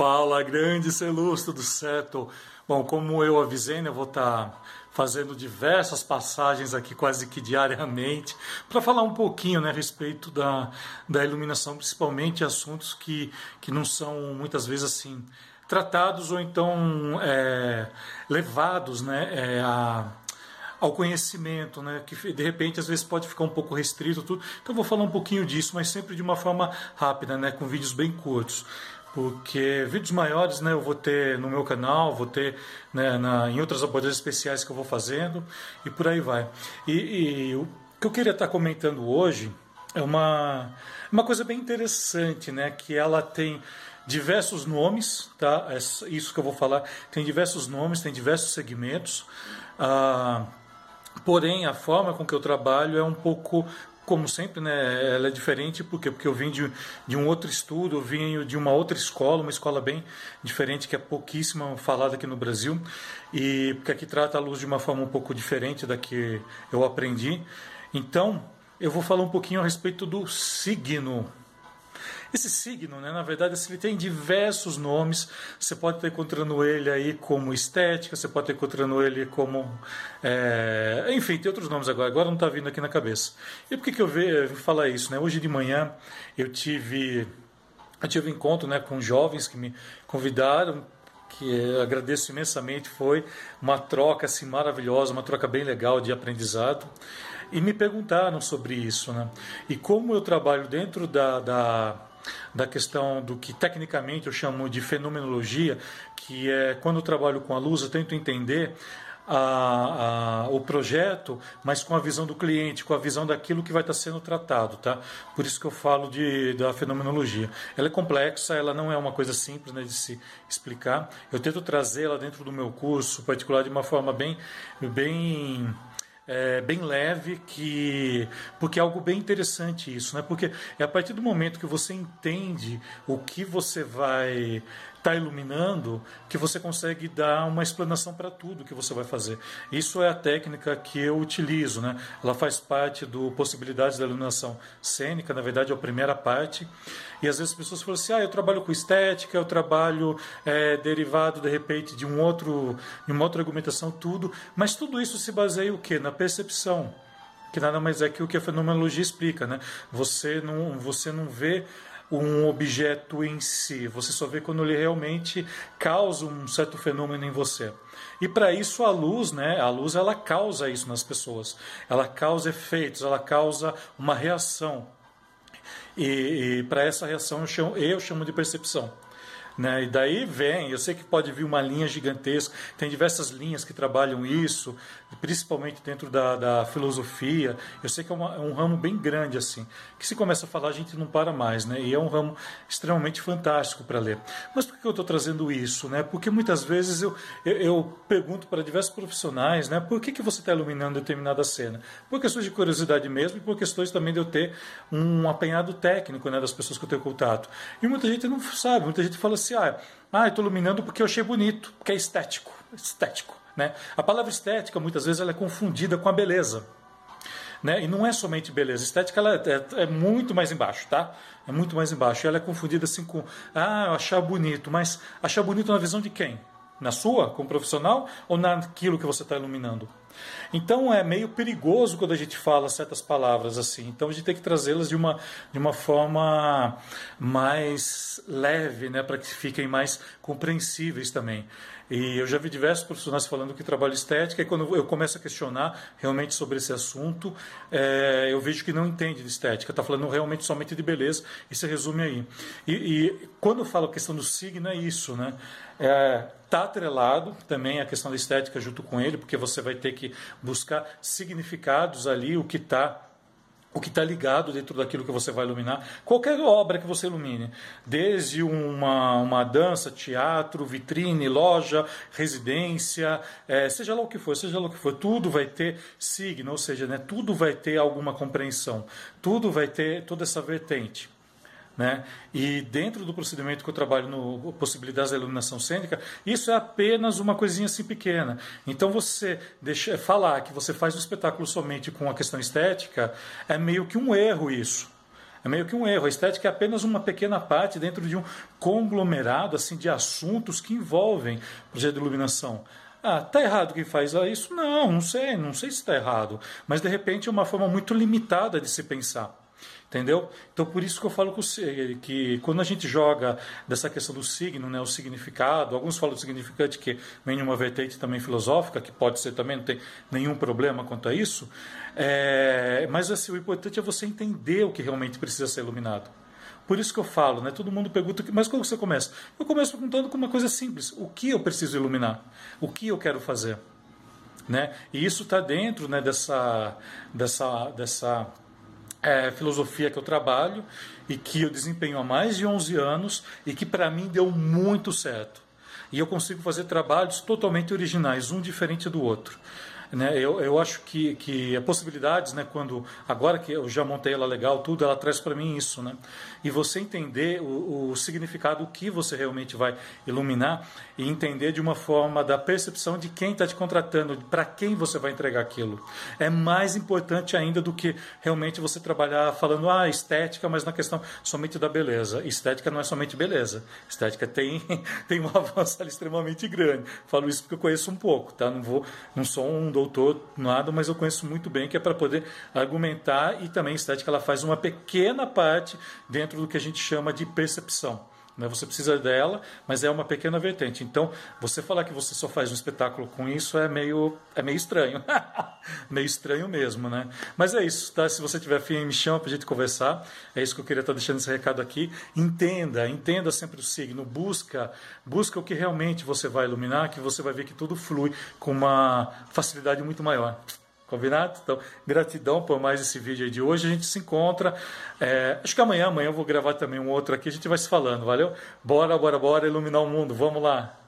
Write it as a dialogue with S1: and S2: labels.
S1: Fala, grande Celus, tudo certo? Bom, como eu avisei, né, eu vou estar tá fazendo diversas passagens aqui quase que diariamente para falar um pouquinho né, a respeito da, da iluminação, principalmente assuntos que, que não são muitas vezes assim tratados ou então é, levados né, é, a, ao conhecimento, né, que de repente às vezes pode ficar um pouco restrito tudo. Então vou falar um pouquinho disso, mas sempre de uma forma rápida, né, com vídeos bem curtos porque vídeos maiores né, eu vou ter no meu canal, vou ter né, na, em outras abordagens especiais que eu vou fazendo e por aí vai. E, e o que eu queria estar comentando hoje é uma, uma coisa bem interessante, né, que ela tem diversos nomes, tá? É isso que eu vou falar tem diversos nomes, tem diversos segmentos. Ah, porém, a forma com que eu trabalho é um pouco como sempre, né, ela é diferente porque porque eu vim de, de um outro estudo, eu vim de uma outra escola, uma escola bem diferente que é pouquíssima falada aqui no Brasil e porque aqui trata a luz de uma forma um pouco diferente da que eu aprendi. Então, eu vou falar um pouquinho a respeito do signo. Esse signo, né, na verdade, ele tem diversos nomes. Você pode estar encontrando ele aí como estética, você pode estar encontrando ele como. É... enfim, tem outros nomes agora, agora não está vindo aqui na cabeça. E por que, que eu vim falar isso? Né? Hoje de manhã eu tive, eu tive um encontro né, com jovens que me convidaram que agradeço imensamente, foi uma troca assim maravilhosa, uma troca bem legal de aprendizado. E me perguntaram sobre isso, né? E como eu trabalho dentro da, da da questão do que tecnicamente eu chamo de fenomenologia, que é quando eu trabalho com a luz, eu tento entender a, a, o projeto, mas com a visão do cliente, com a visão daquilo que vai estar sendo tratado, tá? Por isso que eu falo de, da fenomenologia. Ela é complexa, ela não é uma coisa simples né, de se explicar. Eu tento trazê-la dentro do meu curso particular de uma forma bem, bem é, bem leve, que porque é algo bem interessante isso, né? Porque é a partir do momento que você entende o que você vai está iluminando, que você consegue dar uma explanação para tudo que você vai fazer. Isso é a técnica que eu utilizo, né? Ela faz parte do possibilidades da iluminação cênica, na verdade é a primeira parte. E às vezes as pessoas falam assim: "Ah, eu trabalho com estética, eu trabalho é, derivado de repente de um outro, de uma outra argumentação, tudo". Mas tudo isso se baseia o quê? Na percepção que nada mais é que o que a fenomenologia explica, né? Você não, você não vê um objeto em si, você só vê quando ele realmente causa um certo fenômeno em você. E para isso a luz, né? A luz ela causa isso nas pessoas. Ela causa efeitos, ela causa uma reação. E, e para essa reação eu chamo, eu chamo de percepção. Né? E daí vem, eu sei que pode vir uma linha gigantesca, tem diversas linhas que trabalham isso, principalmente dentro da, da filosofia. Eu sei que é, uma, é, um ramo bem grande assim, que se começa a falar a gente não para mais, né? E é um ramo extremamente fantástico para ler. Mas por que eu estou trazendo isso, né? Porque muitas vezes eu, eu, eu pergunto para diversos profissionais, né? Por que, que você está iluminando determinada cena? Por questões de curiosidade mesmo e por questões também de eu ter um apanhado técnico, né? Das pessoas que eu tenho contato. E muita gente não sabe, muita gente fala assim, ah, ah estou iluminando porque eu achei bonito, porque é estético, estético. Né? A palavra estética, muitas vezes, ela é confundida com a beleza. Né? E não é somente beleza. Estética ela é, é, muito mais embaixo, tá? É muito mais embaixo. Ela é confundida assim com, ah, achar bonito. Mas achar bonito na visão de quem? Na sua, como profissional, ou naquilo que você está iluminando? Então é meio perigoso quando a gente fala certas palavras assim. Então a gente tem que trazê-las de uma, de uma forma mais leve, né, para que fiquem mais compreensíveis também. E eu já vi diversos profissionais falando que trabalho estética, e quando eu começo a questionar realmente sobre esse assunto, é, eu vejo que não entende de estética, está falando realmente somente de beleza, e se resume aí. E, e quando eu falo a questão do signo, é isso, né? É, tá atrelado também a questão da estética junto com ele, porque você vai ter que buscar significados ali, o que está o que está ligado dentro daquilo que você vai iluminar. Qualquer obra que você ilumine, desde uma, uma dança, teatro, vitrine, loja, residência, é, seja lá o que for, seja lá o que for, tudo vai ter signo, ou seja, né, tudo vai ter alguma compreensão, tudo vai ter toda essa vertente. Né? E dentro do procedimento que eu trabalho no possibilidades da iluminação cênica, isso é apenas uma coisinha assim pequena. Então você deixa, falar que você faz um espetáculo somente com a questão estética é meio que um erro isso. É meio que um erro. A estética é apenas uma pequena parte dentro de um conglomerado assim de assuntos que envolvem projeto de iluminação. Ah, tá errado quem faz isso? Não, não sei, não sei se está errado. Mas de repente é uma forma muito limitada de se pensar. Entendeu? Então por isso que eu falo que, que quando a gente joga dessa questão do signo, né, o significado, alguns falam do significante que vem de uma vertente também filosófica, que pode ser também, não tem nenhum problema quanto a isso, é, mas assim, o importante é você entender o que realmente precisa ser iluminado. Por isso que eu falo, né? Todo mundo pergunta, mas como você começa? Eu começo perguntando com uma coisa simples: o que eu preciso iluminar? O que eu quero fazer? Né? E isso está dentro né, dessa, dessa, dessa é, filosofia que eu trabalho e que eu desempenho há mais de 11 anos e que para mim deu muito certo. E eu consigo fazer trabalhos totalmente originais, um diferente do outro. Né? Eu, eu acho que, que a possibilidades, né, quando agora que eu já montei ela legal, tudo, ela traz para mim isso. Né? E você entender o, o significado, o que você realmente vai iluminar e entender de uma forma da percepção de quem está te contratando, para quem você vai entregar aquilo. É mais importante ainda do que realmente você trabalhar falando, ah, estética, mas na questão somente da beleza. Estética não é somente beleza. Estética tem, tem um avanço ali extremamente grande. Falo isso porque eu conheço um pouco, tá? Não, vou, não sou um doutor, nada, mas eu conheço muito bem que é para poder argumentar e também estética ela faz uma pequena parte dentro do que a gente chama de percepção. Né? Você precisa dela, mas é uma pequena vertente. Então, você falar que você só faz um espetáculo com isso é meio, é meio estranho. meio estranho mesmo, né? Mas é isso, tá? Se você tiver fim, me chama para a gente conversar. É isso que eu queria estar deixando esse recado aqui. Entenda, entenda sempre o signo. Busca, busca o que realmente você vai iluminar, que você vai ver que tudo flui com uma facilidade muito maior. Combinado? Então, gratidão por mais esse vídeo aí de hoje. A gente se encontra. É, acho que amanhã, amanhã eu vou gravar também um outro aqui. A gente vai se falando, valeu? Bora, bora, bora iluminar o mundo. Vamos lá.